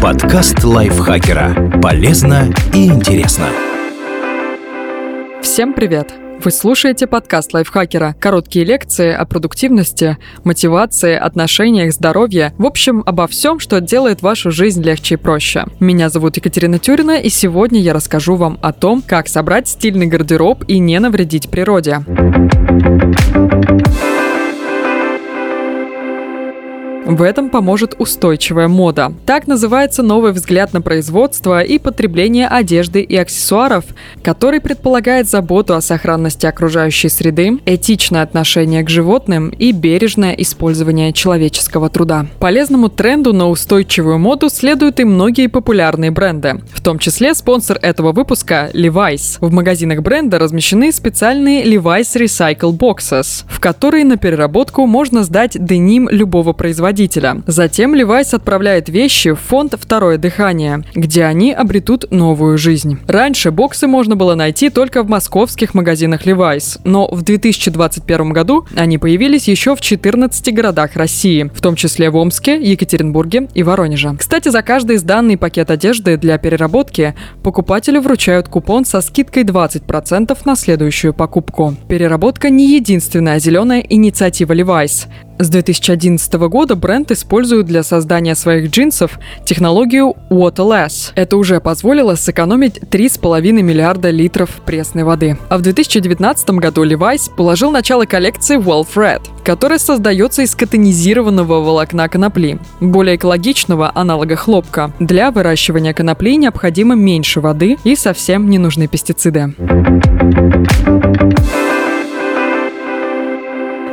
Подкаст лайфхакера. Полезно и интересно. Всем привет! Вы слушаете подкаст лайфхакера. Короткие лекции о продуктивности, мотивации, отношениях, здоровье. В общем, обо всем, что делает вашу жизнь легче и проще. Меня зовут Екатерина Тюрина, и сегодня я расскажу вам о том, как собрать стильный гардероб и не навредить природе. В этом поможет устойчивая мода. Так называется новый взгляд на производство и потребление одежды и аксессуаров, который предполагает заботу о сохранности окружающей среды, этичное отношение к животным и бережное использование человеческого труда. Полезному тренду на устойчивую моду следуют и многие популярные бренды, в том числе спонсор этого выпуска Levi's. В магазинах бренда размещены специальные Levi's Recycle Boxes, в которые на переработку можно сдать деним любого производителя производителя. Затем Levi's отправляет вещи в фонд «Второе дыхание», где они обретут новую жизнь. Раньше боксы можно было найти только в московских магазинах Levi's, но в 2021 году они появились еще в 14 городах России, в том числе в Омске, Екатеринбурге и Воронеже. Кстати, за каждый сданный пакет одежды для переработки покупателю вручают купон со скидкой 20% на следующую покупку. Переработка не единственная зеленая инициатива Levi's. С 2011 года бренд использует для создания своих джинсов технологию Waterless. Это уже позволило сэкономить 3,5 миллиарда литров пресной воды. А в 2019 году Levi's положил начало коллекции Wolf Red, которая создается из катонизированного волокна конопли, более экологичного аналога хлопка. Для выращивания конопли необходимо меньше воды и совсем не нужны пестициды.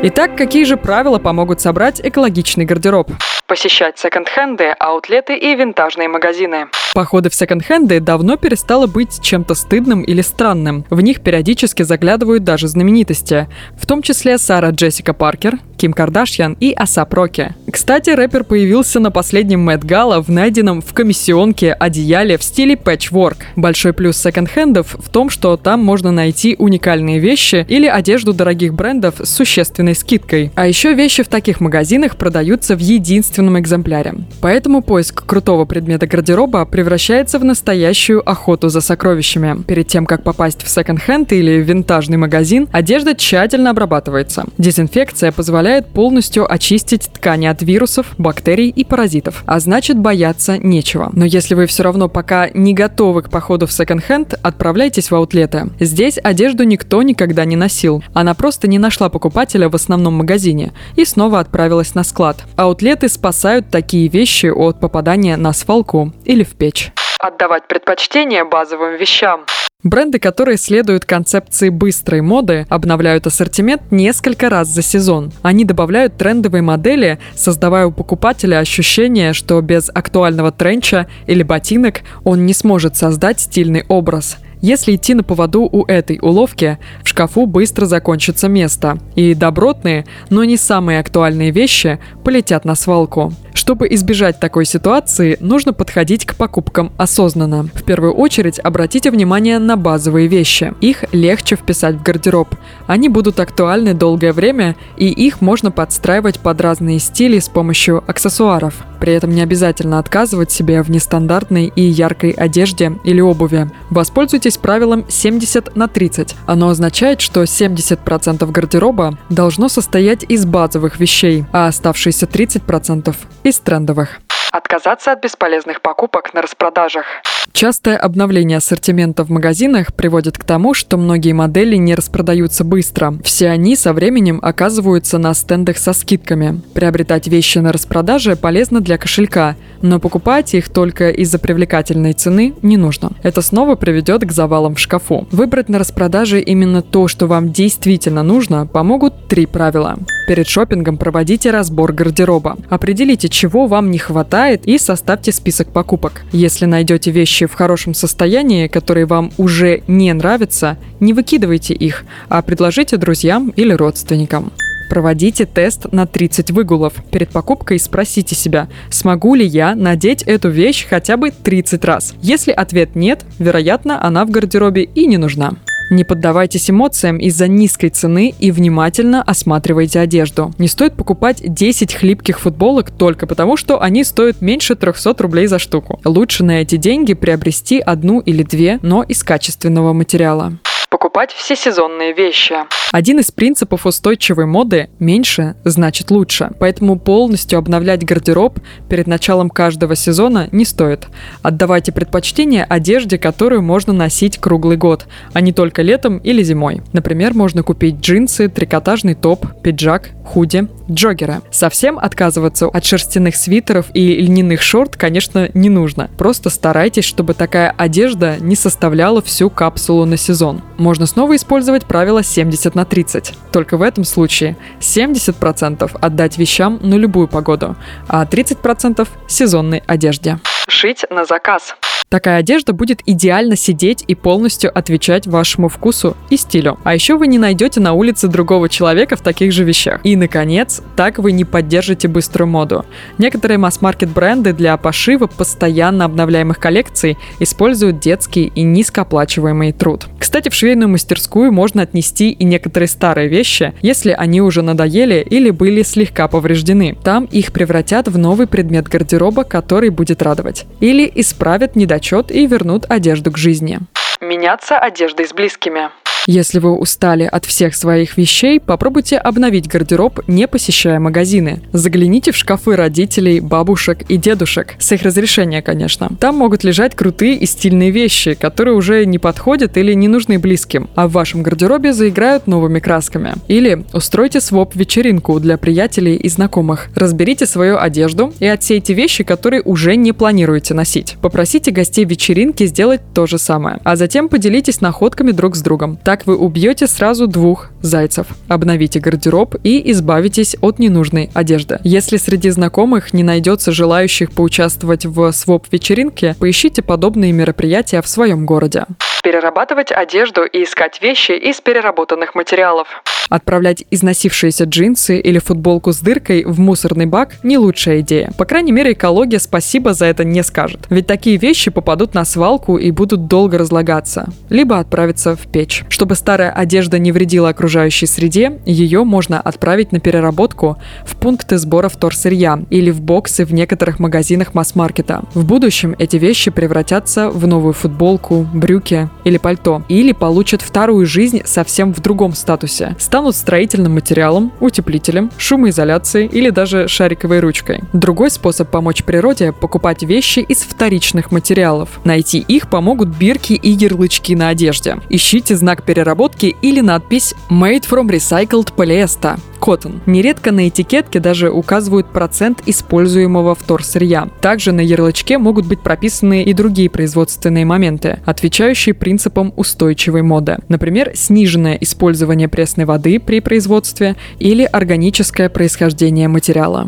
Итак, какие же правила помогут собрать экологичный гардероб? Посещать секонд-хенды, аутлеты и винтажные магазины. Походы в секонд-хенды давно перестало быть чем-то стыдным или странным. В них периодически заглядывают даже знаменитости, в том числе Сара Джессика Паркер, Ким Кардашьян и Асап Роки. Кстати, рэпер появился на последнем Мэтт Гала в найденном в комиссионке одеяле в стиле пэтчворк. Большой плюс секонд-хендов в том, что там можно найти уникальные вещи или одежду дорогих брендов с существенной скидкой. А еще вещи в таких магазинах продаются в единственном экземпляре. Поэтому поиск крутого предмета гардероба превращается в настоящую охоту за сокровищами. Перед тем, как попасть в секонд-хенд или винтажный магазин, одежда тщательно обрабатывается. Дезинфекция позволяет полностью очистить ткани от вирусов, бактерий и паразитов, а значит бояться нечего. Но если вы все равно пока не готовы к походу в секонд-хенд, отправляйтесь в аутлеты. Здесь одежду никто никогда не носил. Она просто не нашла покупателя в основном магазине и снова отправилась на склад. Аутлеты спасают такие вещи от попадания на свалку или в печь. Отдавать предпочтение базовым вещам. Бренды, которые следуют концепции быстрой моды, обновляют ассортимент несколько раз за сезон. Они добавляют трендовые модели, создавая у покупателя ощущение, что без актуального тренча или ботинок он не сможет создать стильный образ – если идти на поводу у этой уловки, в шкафу быстро закончится место, и добротные, но не самые актуальные вещи полетят на свалку. Чтобы избежать такой ситуации, нужно подходить к покупкам осознанно. В первую очередь обратите внимание на базовые вещи. Их легче вписать в гардероб. Они будут актуальны долгое время, и их можно подстраивать под разные стили с помощью аксессуаров. При этом не обязательно отказывать себе в нестандартной и яркой одежде или обуви. Воспользуйтесь правилом 70 на 30. Оно означает, что 70% гардероба должно состоять из базовых вещей, а оставшиеся 30% из трендовых. Отказаться от бесполезных покупок на распродажах. Частое обновление ассортимента в магазинах приводит к тому, что многие модели не распродаются быстро. Все они со временем оказываются на стендах со скидками. Приобретать вещи на распродаже полезно для кошелька, но покупать их только из-за привлекательной цены не нужно. Это снова приведет к завалам в шкафу. Выбрать на распродаже именно то, что вам действительно нужно, помогут три правила. Перед шопингом проводите разбор гардероба. Определите, чего вам не хватает и составьте список покупок. Если найдете вещи в хорошем состоянии, которые вам уже не нравятся, не выкидывайте их, а предложите друзьям или родственникам. Проводите тест на 30 выгулов. Перед покупкой спросите себя, смогу ли я надеть эту вещь хотя бы 30 раз. Если ответ нет, вероятно, она в гардеробе и не нужна. Не поддавайтесь эмоциям из-за низкой цены и внимательно осматривайте одежду. Не стоит покупать 10 хлипких футболок только потому, что они стоят меньше 300 рублей за штуку. Лучше на эти деньги приобрести одну или две, но из качественного материала покупать всесезонные вещи. Один из принципов устойчивой моды – меньше значит лучше. Поэтому полностью обновлять гардероб перед началом каждого сезона не стоит. Отдавайте предпочтение одежде, которую можно носить круглый год, а не только летом или зимой. Например, можно купить джинсы, трикотажный топ, пиджак, худи, джоггеры. Совсем отказываться от шерстяных свитеров и льняных шорт, конечно, не нужно. Просто старайтесь, чтобы такая одежда не составляла всю капсулу на сезон. Можно снова использовать правило 70 на 30. Только в этом случае 70% отдать вещам на любую погоду, а 30% сезонной одежде. Шить на заказ. Такая одежда будет идеально сидеть и полностью отвечать вашему вкусу и стилю. А еще вы не найдете на улице другого человека в таких же вещах. И, наконец, так вы не поддержите быструю моду. Некоторые масс-маркет бренды для пошива постоянно обновляемых коллекций используют детский и низкооплачиваемый труд. Кстати, в швейную мастерскую можно отнести и некоторые старые вещи, если они уже надоели или были слегка повреждены. Там их превратят в новый предмет гардероба, который будет радовать. Или исправят недочет отчет и вернут одежду к жизни. Меняться одеждой с близкими. Если вы устали от всех своих вещей, попробуйте обновить гардероб, не посещая магазины. Загляните в шкафы родителей, бабушек и дедушек. С их разрешения, конечно. Там могут лежать крутые и стильные вещи, которые уже не подходят или не нужны близким, а в вашем гардеробе заиграют новыми красками. Или устройте своп-вечеринку для приятелей и знакомых. Разберите свою одежду и отсейте вещи, которые уже не планируете носить. Попросите гостей вечеринки сделать то же самое, а затем поделитесь находками друг с другом. Так так вы убьете сразу двух зайцев. Обновите гардероб и избавитесь от ненужной одежды. Если среди знакомых не найдется желающих поучаствовать в своп-вечеринке, поищите подобные мероприятия в своем городе перерабатывать одежду и искать вещи из переработанных материалов. Отправлять износившиеся джинсы или футболку с дыркой в мусорный бак – не лучшая идея. По крайней мере, экология спасибо за это не скажет. Ведь такие вещи попадут на свалку и будут долго разлагаться. Либо отправиться в печь. Чтобы старая одежда не вредила окружающей среде, ее можно отправить на переработку в пункты сбора вторсырья или в боксы в некоторых магазинах масс-маркета. В будущем эти вещи превратятся в новую футболку, брюки, или пальто, или получат вторую жизнь совсем в другом статусе. Станут строительным материалом, утеплителем, шумоизоляцией или даже шариковой ручкой. Другой способ помочь природе – покупать вещи из вторичных материалов. Найти их помогут бирки и ярлычки на одежде. Ищите знак переработки или надпись «Made from recycled polyester» Cotton. Нередко на этикетке даже указывают процент используемого вторсырья. Также на ярлычке могут быть прописаны и другие производственные моменты, отвечающие принципам устойчивой моды. Например, сниженное использование пресной воды при производстве или органическое происхождение материала.